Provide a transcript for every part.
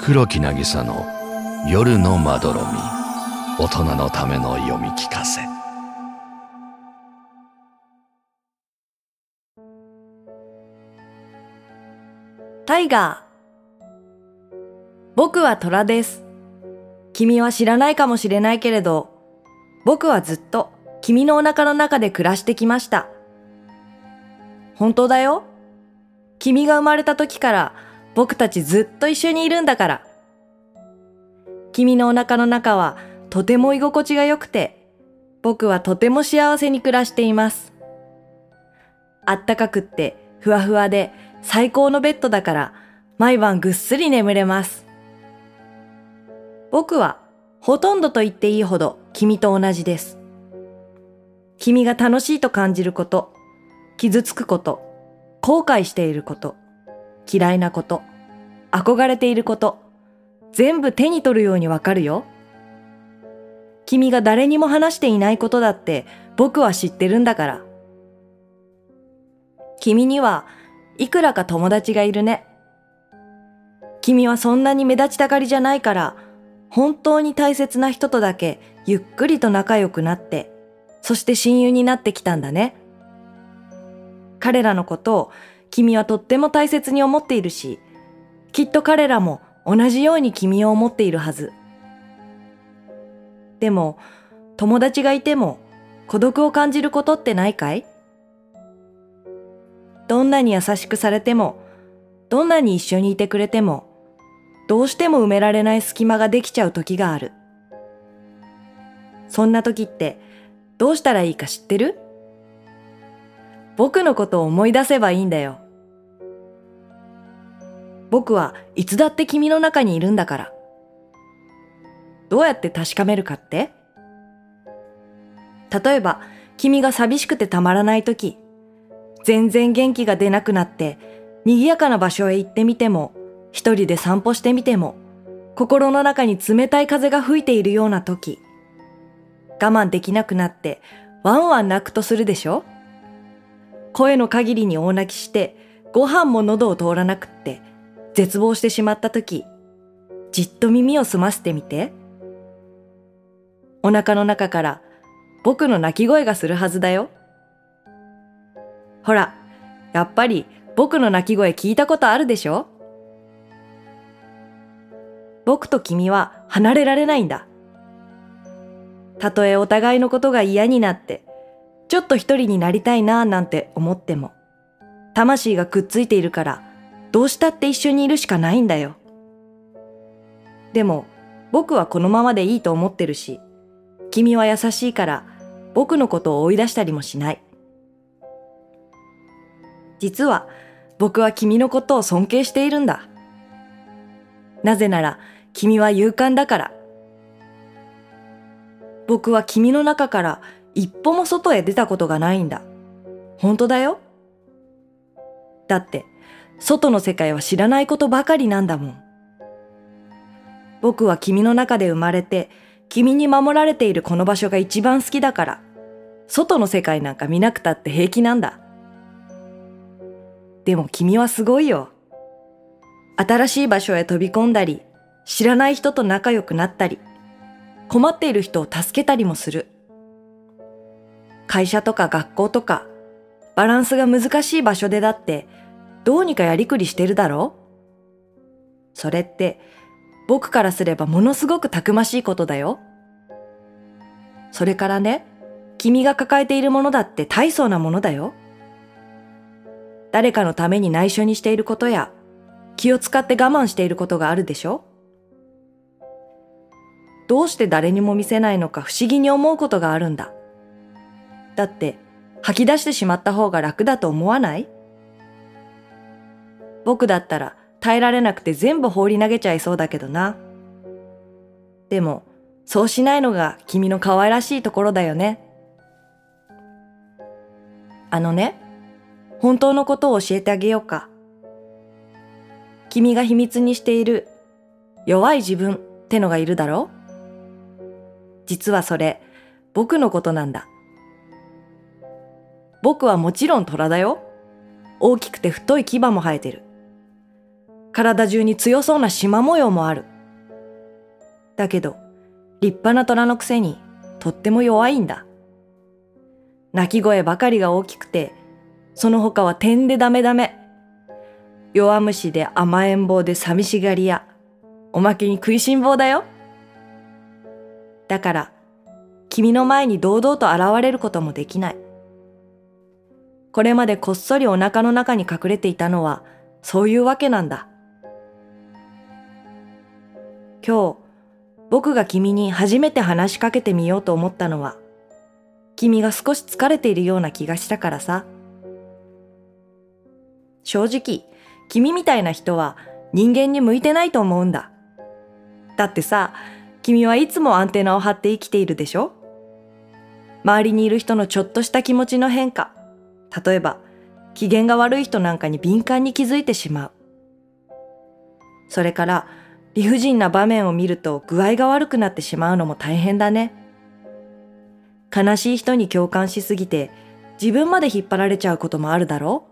黒木渚の夜のまどろみ大人のための読み聞かせタイガー僕は虎です。君は知らないかもしれないけれど、僕はずっと君のお腹の中で暮らしてきました。本当だよ。君が生まれた時から僕たちずっと一緒にいるんだから。君のお腹の中はとても居心地が良くて、僕はとても幸せに暮らしています。あったかくってふわふわで最高のベッドだから毎晩ぐっすり眠れます。僕はほとんどと言っていいほど君と同じです。君が楽しいと感じること、傷つくこと、後悔していること、嫌いなこと、憧れていること、全部手に取るようにわかるよ。君が誰にも話していないことだって僕は知ってるんだから。君にはいくらか友達がいるね。君はそんなに目立ちたがりじゃないから、本当に大切な人とだけゆっくりと仲良くなって、そして親友になってきたんだね。彼らのことを君はとっても大切に思っているし、きっと彼らも同じように君を思っているはず。でも、友達がいても孤独を感じることってないかい？どんなに優しくされても、どんなに一緒にいてくれても、どうしても埋められない隙間ができちゃう時がある。そんな時ってどうしたらいいか知ってる？僕のことを思い出せばいいんだよ。僕はいつだって君の中にいるんだから。どうやって確かめるかって？例えば、君が寂しくてたまらない時、全然元気が出なくなって、賑やかな場所へ行ってみても、一人で散歩してみても、心の中に冷たい風が吹いているような時、我慢できなくなって、ワンワン泣くとするでしょ？声の限りに大泣きして、ご飯も喉を通らなくって、絶望してしまった時、じっと耳を澄ませてみて。お腹の中から僕の泣き声がするはずだよ。ほら、やっぱり僕の泣き声聞いたことあるでしょ僕と君は離れられないんだ。たとえお互いのことが嫌になって、ちょっと一人になりたいなぁなんて思っても、魂がくっついているから、どうしたって一緒にいるしかないんだよ。でも、僕はこのままでいいと思ってるし、君は優しいから、僕のことを追い出したりもしない。実は、僕は君のことを尊敬しているんだ。なぜなら、君は勇敢だから。僕は君の中から一歩も外へ出たことがないんだ。本当だよ。だって、外の世界は知らないことばかりなんだもん。僕は君の中で生まれて、君に守られているこの場所が一番好きだから、外の世界なんか見なくたって平気なんだ。でも君はすごいよ。新しい場所へ飛び込んだり、知らない人と仲良くなったり、困っている人を助けたりもする。会社とか学校とか、バランスが難しい場所でだって、どうにかやりくりしてるだろう？それって、僕からすればものすごくたくましいことだよ。それからね、君が抱えているものだって大層なものだよ。誰かのために内緒にしていることや、気を使って我慢していることがあるでしょ？どうして誰にも見せないのか不思議に思うことがあるんだ。だって、吐き出してしまった方が楽だと思わない？僕だったら耐えられなくて全部放り投げちゃいそうだけどな。でも、そうしないのが君の可愛らしいところだよね。あのね、本当のことを教えてあげようか。君が秘密にしている弱い自分ってのがいるだろ実はそれ、僕のことなんだ。僕はもちろん虎だよ。大きくて太い牙も生えてる。体中に強そうな縞模様もある。だけど、立派な虎のくせにとっても弱いんだ。鳴き声ばかりが大きくて、その他は点でダメダメ。弱虫で甘えん坊で寂しがり屋。おまけに食いしん坊だよ。だから、君の前に堂々と現れることもできない。これまでこっそりお腹の中に隠れていたのは、そういうわけなんだ。今日、僕が君に初めて話しかけてみようと思ったのは、君が少し疲れているような気がしたからさ。正直、君みたいな人は人間に向いてないと思うんだ。だってさ、君はいつもアンテナを張って生きているでしょ？周りにいる人のちょっとした気持ちの変化。例えば、機嫌が悪い人なんかに敏感に気づいてしまう。それから、理不尽な場面を見ると具合が悪くなってしまうのも大変だね。悲しい人に共感しすぎて自分まで引っ張られちゃうこともあるだろ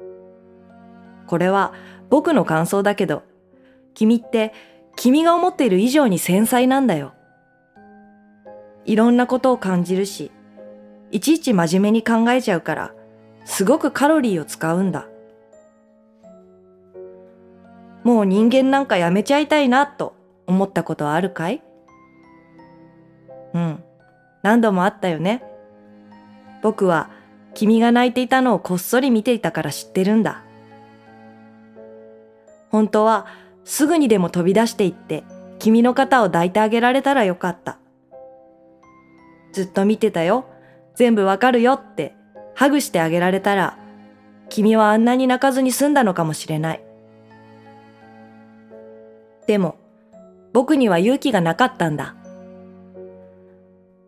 うこれは僕の感想だけど、君って君が思っている以上に繊細なんだよ。いろんなことを感じるし、いちいち真面目に考えちゃうから、すごくカロリーを使うんだ。もう人間なんかやめちゃいたいなと思ったことはあるかい？うん。何度もあったよね。僕は君が泣いていたのをこっそり見ていたから知ってるんだ。本当はすぐにでも飛び出していって君の肩を抱いてあげられたらよかった。ずっと見てたよ。全部わかるよってハグしてあげられたら君はあんなに泣かずに済んだのかもしれない。でも、僕には勇気がなかったんだ。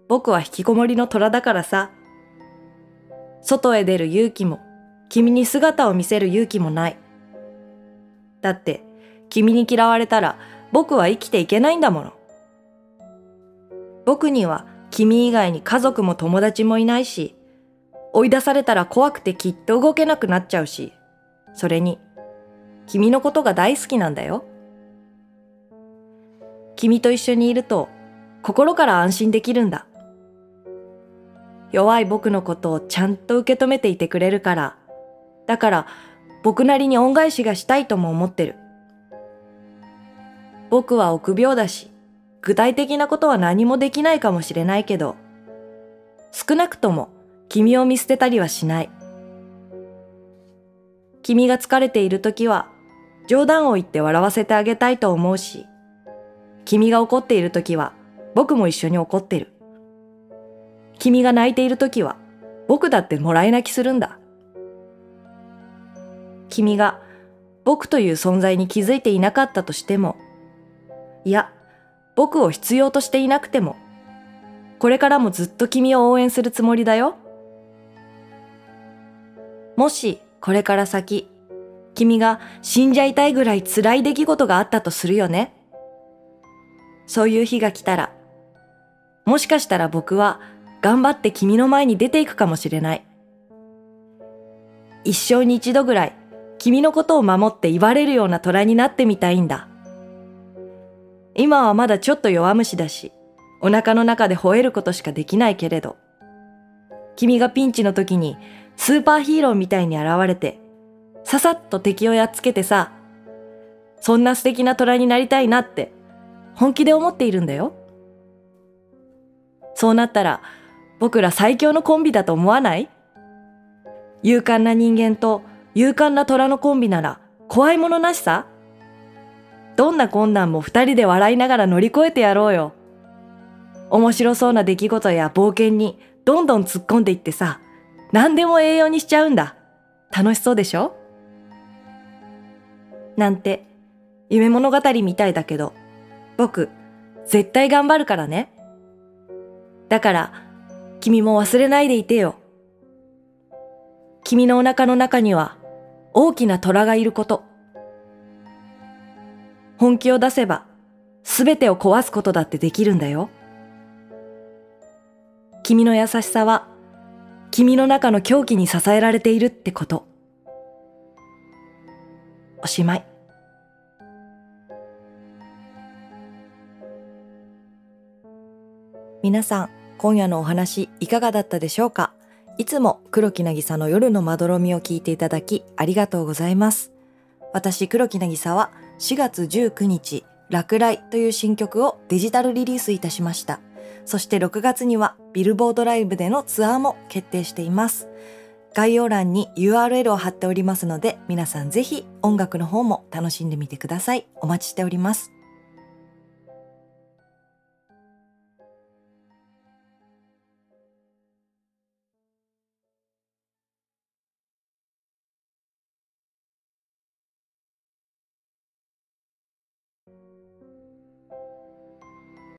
僕は引きこもりの虎だからさ。外へ出る勇気も、君に姿を見せる勇気もない。だって、君に嫌われたら僕は生きていけないんだもの。僕には君以外に家族も友達もいないし、追い出されたら怖くてきっと動けなくなっちゃうし、それに、君のことが大好きなんだよ。君と一緒にいると心から安心できるんだ。弱い僕のことをちゃんと受け止めていてくれるから、だから僕なりに恩返しがしたいとも思ってる。僕は臆病だし、具体的なことは何もできないかもしれないけど、少なくとも君を見捨てたりはしない。君が疲れている時は冗談を言って笑わせてあげたいと思うし、君が怒っている時は僕も一緒に怒ってる。君が泣いている時は僕だってもらい泣きするんだ。君が僕という存在に気づいていなかったとしても、いや、僕を必要としていなくても、これからもずっと君を応援するつもりだよ。もし、これから先、君が死んじゃいたいぐらい辛い出来事があったとするよね。そういう日が来たら、もしかしたら僕は頑張って君の前に出ていくかもしれない。一生に一度ぐらい君のことを守って言われるような虎になってみたいんだ。今はまだちょっと弱虫だし、お腹の中で吠えることしかできないけれど、君がピンチの時にスーパーヒーローみたいに現れて、ささっと敵をやっつけてさ、そんな素敵な虎になりたいなって本気で思っているんだよ。そうなったら僕ら最強のコンビだと思わない？勇敢な人間と勇敢な虎のコンビなら怖いものなしさ？どんな困難も二人で笑いながら乗り越えてやろうよ。面白そうな出来事や冒険にどんどん突っ込んでいってさ、何でも栄養にしちゃうんだ。楽しそうでしょ？なんて、夢物語みたいだけど、僕、絶対頑張るからね。だから、君も忘れないでいてよ。君のお腹の中には、大きな虎がいること。本気を出せば、すべてを壊すことだってできるんだよ。君の優しさは、君の中の狂気に支えられているってこと。おしまい。皆さん、今夜のお話いかがだったでしょうか？いつも黒木なぎさの夜のまどろみを聞いていただきありがとうございます。私黒木なぎさは4月19日、落雷という新曲をデジタルリリースいたしました。そして6月にはビルボードライブでのツアーも決定しています。概要欄に URL を貼っておりますので、皆さんぜひ音楽の方も楽しんでみてください。お待ちしております。